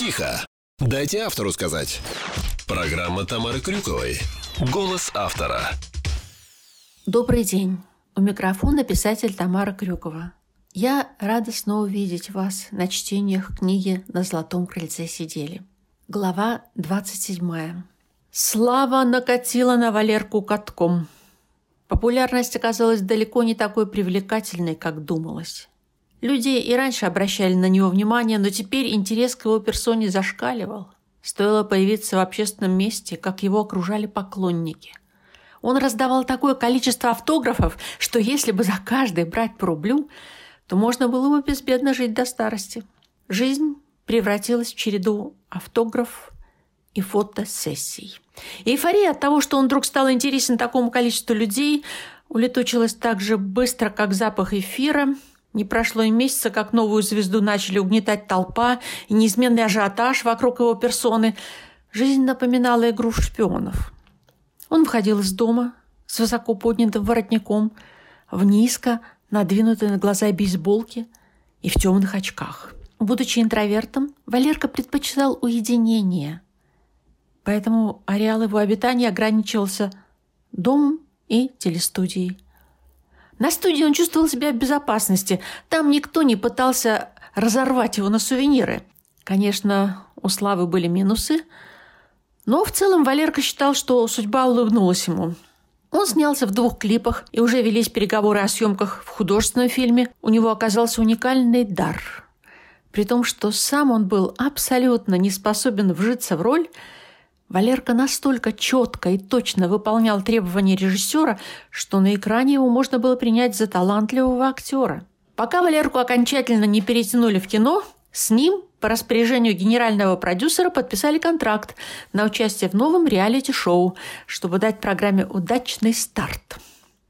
Тихо. Дайте автору сказать. Программа Тамары Крюковой. Голос автора. Добрый день. У микрофона писатель Тамара Крюкова. Я рада снова видеть вас на чтениях книги «На золотом крыльце сидели». Глава 27. Слава накатила на Валерку катком. Популярность оказалась далеко не такой привлекательной, как думалось. Люди и раньше обращали на него внимание, но теперь интерес к его персоне зашкаливал. Стоило появиться в общественном месте, как его окружали поклонники. Он раздавал такое количество автографов, что если бы за каждый брать по рублю, то можно было бы безбедно жить до старости. Жизнь превратилась в череду автографов и фотосессий. Эйфория от того, что он вдруг стал интересен такому количеству людей, улетучилась так же быстро, как запах эфира – не прошло и месяца, как новую звезду начали угнетать толпа и неизменный ажиотаж вокруг его персоны. Жизнь напоминала игру шпионов. Он входил из дома с высоко поднятым воротником, в низко надвинутой на глаза бейсболке и в темных очках. Будучи интровертом, Валерка предпочитал уединение. Поэтому ареал его обитания ограничивался домом и телестудией – на студии он чувствовал себя в безопасности. Там никто не пытался разорвать его на сувениры. Конечно, у Славы были минусы, но в целом Валерка считал, что судьба улыбнулась ему. Он снялся в двух клипах, и уже велись переговоры о съемках в художественном фильме. У него оказался уникальный дар. При том, что сам он был абсолютно не способен вжиться в роль – Валерка настолько четко и точно выполнял требования режиссера, что на экране его можно было принять за талантливого актера. Пока Валерку окончательно не перетянули в кино, с ним по распоряжению генерального продюсера подписали контракт на участие в новом реалити-шоу, чтобы дать программе удачный старт.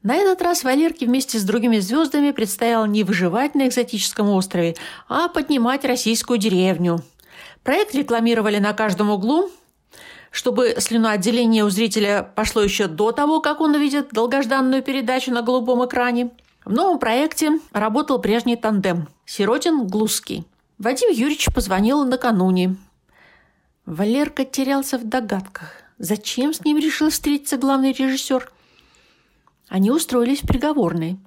На этот раз Валерке вместе с другими звездами предстояло не выживать на экзотическом острове, а поднимать российскую деревню. Проект рекламировали на каждом углу, чтобы слюноотделение у зрителя пошло еще до того, как он увидит долгожданную передачу на голубом экране. В новом проекте работал прежний тандем – Сиротин-Глузский. Вадим Юрьевич позвонил накануне. Валерка терялся в догадках. Зачем с ним решил встретиться главный режиссер? Они устроились в переговорной.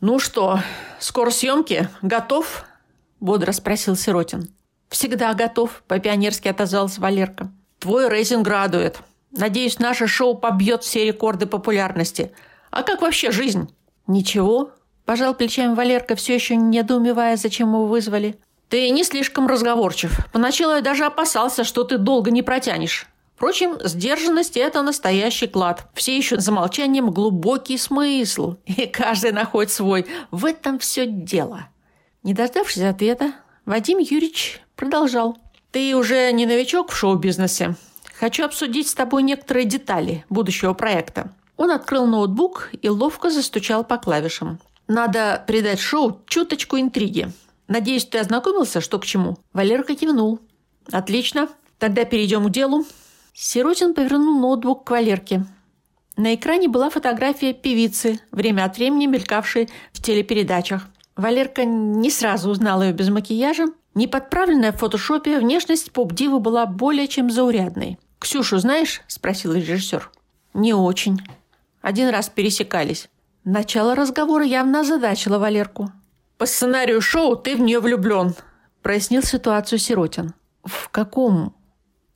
«Ну что, скоро съемки? Готов?» – бодро спросил Сиротин. «Всегда готов», – по-пионерски отозвался Валерка. Твой рейтинг радует. Надеюсь, наше шоу побьет все рекорды популярности. А как вообще жизнь? Ничего. Пожал плечами Валерка, все еще недоумевая, зачем его вызвали. Ты не слишком разговорчив. Поначалу я даже опасался, что ты долго не протянешь. Впрочем, сдержанность – это настоящий клад. Все ищут за молчанием глубокий смысл. И каждый находит свой. В этом все дело. Не дождавшись ответа, Вадим Юрьевич продолжал. Ты уже не новичок в шоу-бизнесе. Хочу обсудить с тобой некоторые детали будущего проекта. Он открыл ноутбук и ловко застучал по клавишам. Надо придать шоу чуточку интриги. Надеюсь, ты ознакомился, что к чему? Валерка кивнул. Отлично. Тогда перейдем к делу. Сиротин повернул ноутбук к Валерке. На экране была фотография певицы, время от времени мелькавшей в телепередачах. Валерка не сразу узнал ее без макияжа, Неподправленная в фотошопе внешность поп-дивы была более чем заурядной. «Ксюшу знаешь?» – спросил режиссер. «Не очень. Один раз пересекались. Начало разговора явно озадачило Валерку. «По сценарию шоу ты в нее влюблен», – прояснил ситуацию Сиротин. «В каком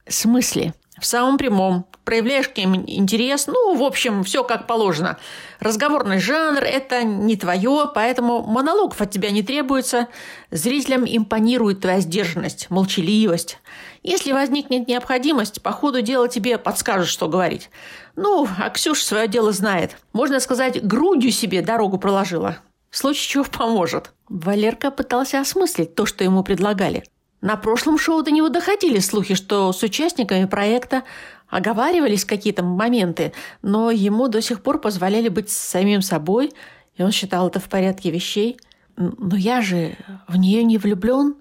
смысле?» В самом прямом. Проявляешь к ним интерес. Ну, в общем, все как положено. Разговорный жанр – это не твое, поэтому монологов от тебя не требуется. Зрителям импонирует твоя сдержанность, молчаливость. Если возникнет необходимость, по ходу дела тебе подскажут, что говорить. Ну, а Ксюша свое дело знает. Можно сказать, грудью себе дорогу проложила. В случае чего поможет. Валерка пытался осмыслить то, что ему предлагали – на прошлом шоу до него доходили слухи, что с участниками проекта оговаривались какие-то моменты, но ему до сих пор позволяли быть самим собой, и он считал это в порядке вещей. «Но я же в нее не влюблен».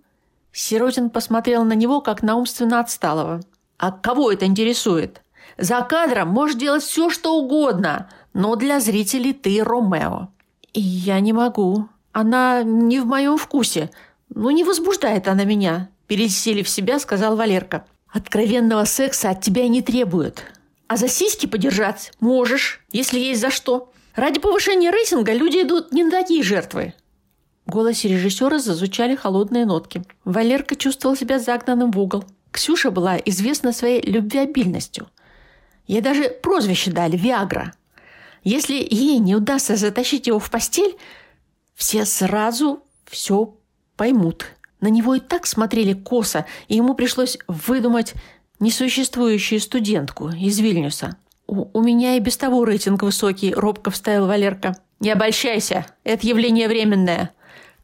Сиротин посмотрел на него, как на умственно отсталого. «А кого это интересует? За кадром можешь делать все, что угодно, но для зрителей ты Ромео». И «Я не могу. Она не в моем вкусе. Ну, не возбуждает она меня. пересилив себя, сказал Валерка. Откровенного секса от тебя не требуют. А за сиськи подержать можешь, если есть за что. Ради повышения рейтинга люди идут не на такие жертвы. В голосе режиссера зазвучали холодные нотки. Валерка чувствовал себя загнанным в угол. Ксюша была известна своей любвеобильностью. Ей даже прозвище дали «Виагра». Если ей не удастся затащить его в постель, все сразу все поймут. На него и так смотрели косо, и ему пришлось выдумать несуществующую студентку из Вильнюса. «У, меня и без того рейтинг высокий», – робко вставил Валерка. «Не обольщайся, это явление временное.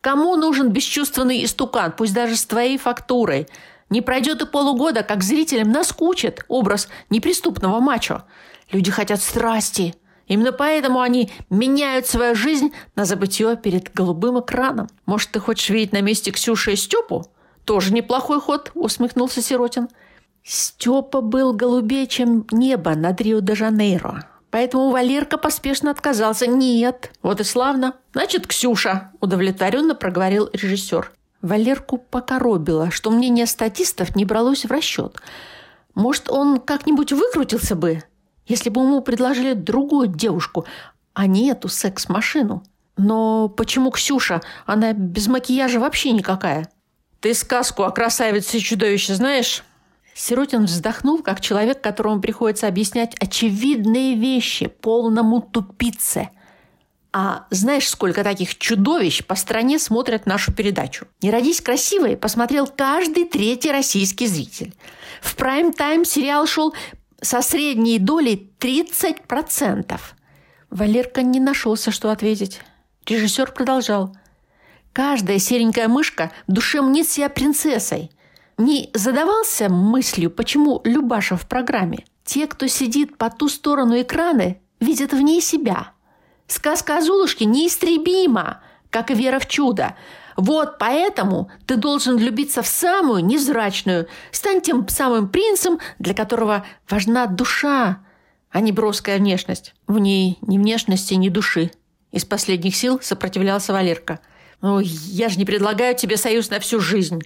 Кому нужен бесчувственный истукан, пусть даже с твоей фактурой? Не пройдет и полугода, как зрителям наскучит образ неприступного мачо. Люди хотят страсти, Именно поэтому они меняют свою жизнь на забытье перед голубым экраном. Может, ты хочешь видеть на месте Ксюши и Степу? Тоже неплохой ход, усмехнулся Сиротин. Степа был голубее, чем небо над Рио-де-Жанейро. Поэтому Валерка поспешно отказался. «Нет». «Вот и славно. Значит, Ксюша», – удовлетворенно проговорил режиссер. Валерку покоробило, что мнение статистов не бралось в расчет. Может, он как-нибудь выкрутился бы? Если бы ему предложили другую девушку, а не эту секс-машину. Но почему Ксюша? Она без макияжа вообще никакая. Ты сказку о красавице и чудовище знаешь? Сиротин вздохнул, как человек, которому приходится объяснять очевидные вещи полному тупице. А знаешь, сколько таких чудовищ по стране смотрят нашу передачу? «Не родись красивой» посмотрел каждый третий российский зритель. В прайм-тайм сериал шел со средней долей 30%. Валерка не нашелся, что ответить. Режиссер продолжал. Каждая серенькая мышка в душе мнит себя принцессой. Не задавался мыслью, почему Любаша в программе? Те, кто сидит по ту сторону экрана, видят в ней себя. Сказка о Золушке неистребима, как и вера в чудо. Вот поэтому ты должен влюбиться в самую незрачную. Стань тем самым принцем, для которого важна душа, а не броская внешность. В ней ни внешности, ни души. Из последних сил сопротивлялся Валерка. Ой, я же не предлагаю тебе союз на всю жизнь.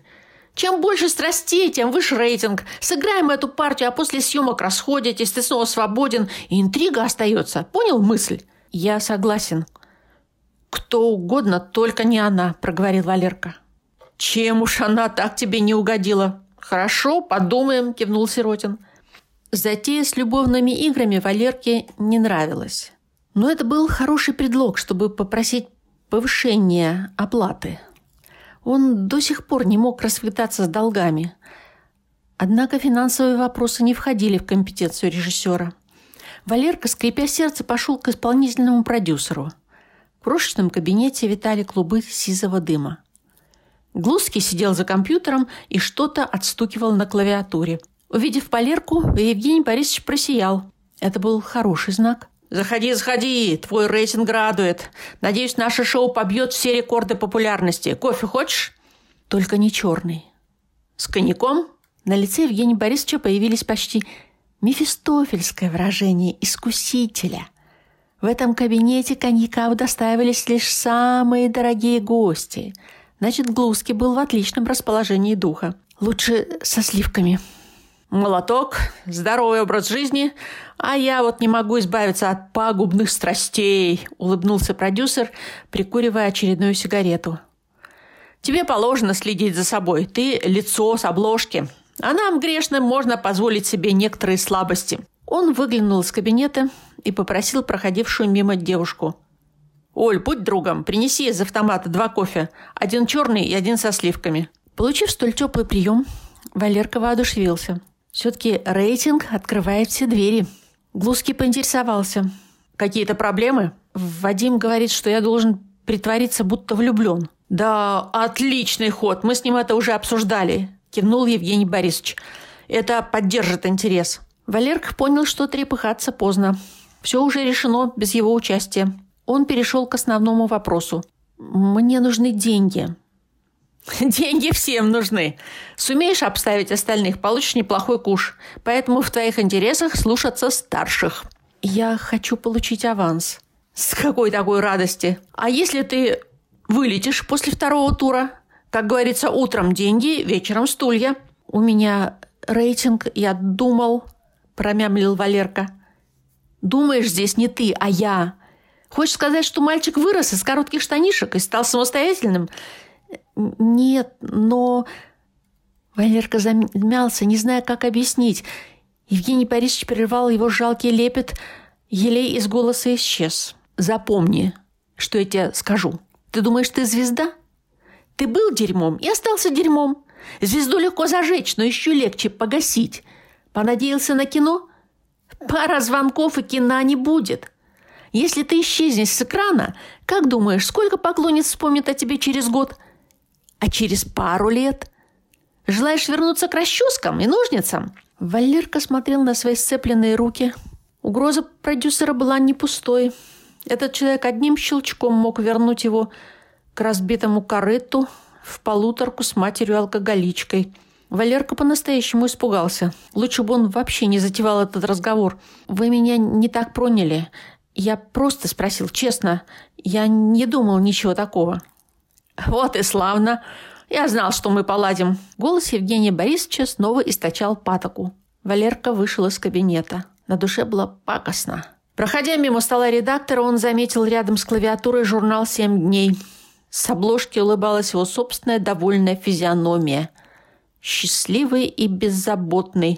Чем больше страстей, тем выше рейтинг. Сыграем эту партию, а после съемок расходитесь, ты снова свободен, и интрига остается. Понял мысль? Я согласен, «Кто угодно, только не она», – проговорил Валерка. «Чем уж она так тебе не угодила?» «Хорошо, подумаем», – кивнул Сиротин. Затея с любовными играми Валерке не нравилась. Но это был хороший предлог, чтобы попросить повышения оплаты. Он до сих пор не мог рассветаться с долгами. Однако финансовые вопросы не входили в компетенцию режиссера. Валерка, скрипя сердце, пошел к исполнительному продюсеру – крошечном кабинете витали клубы сизого дыма. Глузский сидел за компьютером и что-то отстукивал на клавиатуре. Увидев Полерку, Евгений Борисович просиял. Это был хороший знак. «Заходи, заходи, твой рейтинг радует. Надеюсь, наше шоу побьет все рекорды популярности. Кофе хочешь?» «Только не черный». «С коньяком?» На лице Евгения Борисовича появились почти мефистофельское выражение искусителя – в этом кабинете коньяка удостаивались лишь самые дорогие гости. Значит, Глузский был в отличном расположении духа. Лучше со сливками. Молоток, здоровый образ жизни, а я вот не могу избавиться от пагубных страстей, улыбнулся продюсер, прикуривая очередную сигарету. Тебе положено следить за собой. Ты лицо с обложки. А нам, грешным, можно позволить себе некоторые слабости. Он выглянул из кабинета и попросил проходившую мимо девушку. «Оль, будь другом, принеси из автомата два кофе. Один черный и один со сливками». Получив столь теплый прием, Валерка воодушевился. Все-таки рейтинг открывает все двери. Глузский поинтересовался. «Какие-то проблемы?» Вадим говорит, что я должен притвориться, будто влюблен. «Да, отличный ход. Мы с ним это уже обсуждали», – кивнул Евгений Борисович. «Это поддержит интерес». Валерка понял, что трепыхаться поздно. Все уже решено без его участия. Он перешел к основному вопросу. «Мне нужны деньги». «Деньги всем нужны. Сумеешь обставить остальных, получишь неплохой куш. Поэтому в твоих интересах слушаться старших». «Я хочу получить аванс». «С какой такой радости? А если ты вылетишь после второго тура? Как говорится, утром деньги, вечером стулья. У меня рейтинг, я думал, промямлил Валерка. Думаешь, здесь не ты, а я. Хочешь сказать, что мальчик вырос из коротких штанишек и стал самостоятельным? Нет, но... Валерка замялся, не зная, как объяснить. Евгений Борисович прервал его жалкий лепет, елей из голоса исчез. «Запомни, что я тебе скажу. Ты думаешь, ты звезда? Ты был дерьмом и остался дерьмом. Звезду легко зажечь, но еще легче погасить. Понадеялся на кино? Пара звонков и кино не будет. Если ты исчезнешь с экрана, как думаешь, сколько поклонниц вспомнит о тебе через год? А через пару лет? Желаешь вернуться к расческам и ножницам?» Валерка смотрел на свои сцепленные руки. Угроза продюсера была не пустой. Этот человек одним щелчком мог вернуть его к разбитому корыту в полуторку с матерью-алкоголичкой. Валерка по-настоящему испугался. Лучше бы он вообще не затевал этот разговор. «Вы меня не так проняли. Я просто спросил, честно. Я не думал ничего такого». «Вот и славно. Я знал, что мы поладим». Голос Евгения Борисовича снова источал патоку. Валерка вышел из кабинета. На душе было пакостно. Проходя мимо стола редактора, он заметил рядом с клавиатурой журнал «Семь дней». С обложки улыбалась его собственная довольная физиономия. Счастливый и беззаботный,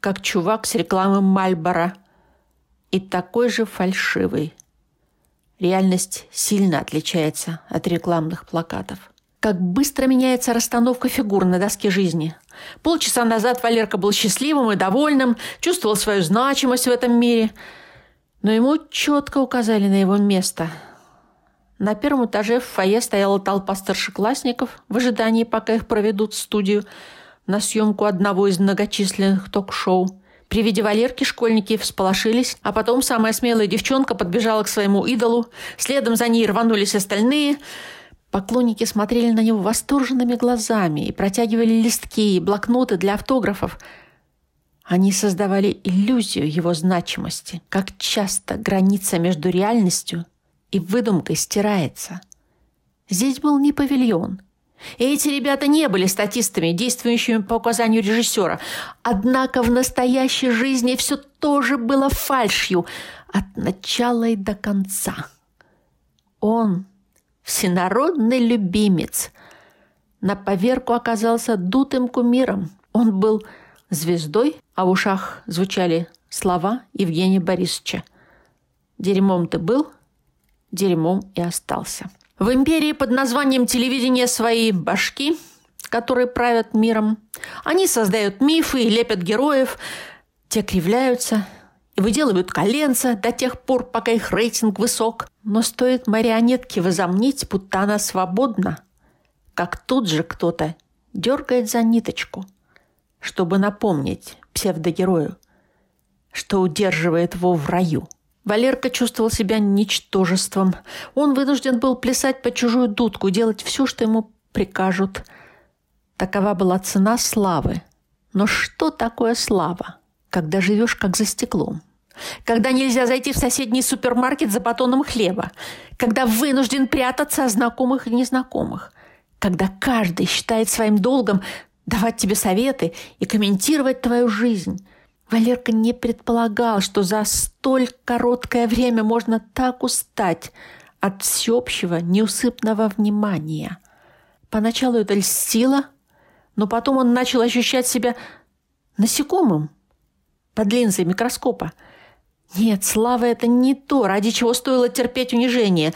как чувак с рекламы Мальбора – и такой же фальшивый. Реальность сильно отличается от рекламных плакатов. Как быстро меняется расстановка фигур на доске жизни. Полчаса назад Валерка был счастливым и довольным, чувствовал свою значимость в этом мире. Но ему четко указали на его место. На первом этаже в фойе стояла толпа старшеклассников в ожидании, пока их проведут в студию на съемку одного из многочисленных ток-шоу. При виде Валерки школьники всполошились, а потом самая смелая девчонка подбежала к своему идолу. Следом за ней рванулись остальные. Поклонники смотрели на него восторженными глазами и протягивали листки и блокноты для автографов. Они создавали иллюзию его значимости, как часто граница между реальностью и выдумкой стирается. Здесь был не павильон – эти ребята не были статистами, действующими по указанию режиссера. Однако в настоящей жизни все тоже было фальшью от начала и до конца. Он, всенародный любимец, на поверку оказался дутым кумиром. Он был звездой, а в ушах звучали слова Евгения Борисовича. «Дерьмом ты был, дерьмом и остался». В империи под названием телевидения свои башки, которые правят миром. Они создают мифы и лепят героев. Те кривляются и выделывают коленца до тех пор, пока их рейтинг высок. Но стоит марионетке возомнить, будто она свободна, как тут же кто-то дергает за ниточку, чтобы напомнить псевдогерою, что удерживает его в раю – Валерка чувствовал себя ничтожеством. Он вынужден был плясать под чужую дудку, делать все, что ему прикажут. Такова была цена славы. Но что такое слава, когда живешь как за стеклом? Когда нельзя зайти в соседний супермаркет за батоном хлеба? Когда вынужден прятаться от знакомых и незнакомых? Когда каждый считает своим долгом давать тебе советы и комментировать твою жизнь? Валерка не предполагал, что за столь короткое время можно так устать от всеобщего неусыпного внимания. Поначалу это льстило, но потом он начал ощущать себя насекомым под линзой микроскопа. Нет, слава – это не то, ради чего стоило терпеть унижение.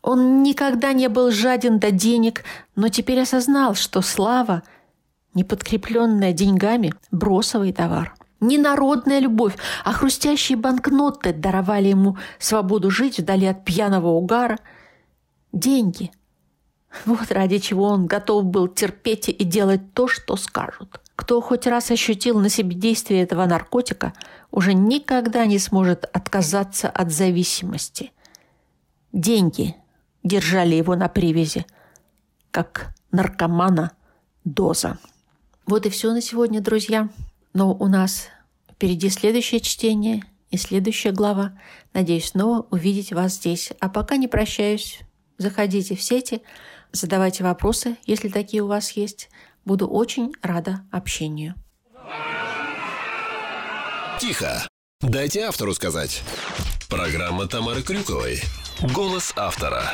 Он никогда не был жаден до денег, но теперь осознал, что слава, не подкрепленная деньгами, бросовый товар – не народная любовь, а хрустящие банкноты даровали ему свободу жить вдали от пьяного угара. Деньги. Вот ради чего он готов был терпеть и делать то, что скажут. Кто хоть раз ощутил на себе действие этого наркотика, уже никогда не сможет отказаться от зависимости. Деньги держали его на привязи, как наркомана доза. Вот и все на сегодня, друзья. Но у нас впереди следующее чтение и следующая глава. Надеюсь снова увидеть вас здесь. А пока не прощаюсь. Заходите в сети, Задавайте вопросы, если такие у вас есть. Буду очень рада общению. Тихо. Дайте автору сказать. Программа Тамары Крюковой. Голос автора.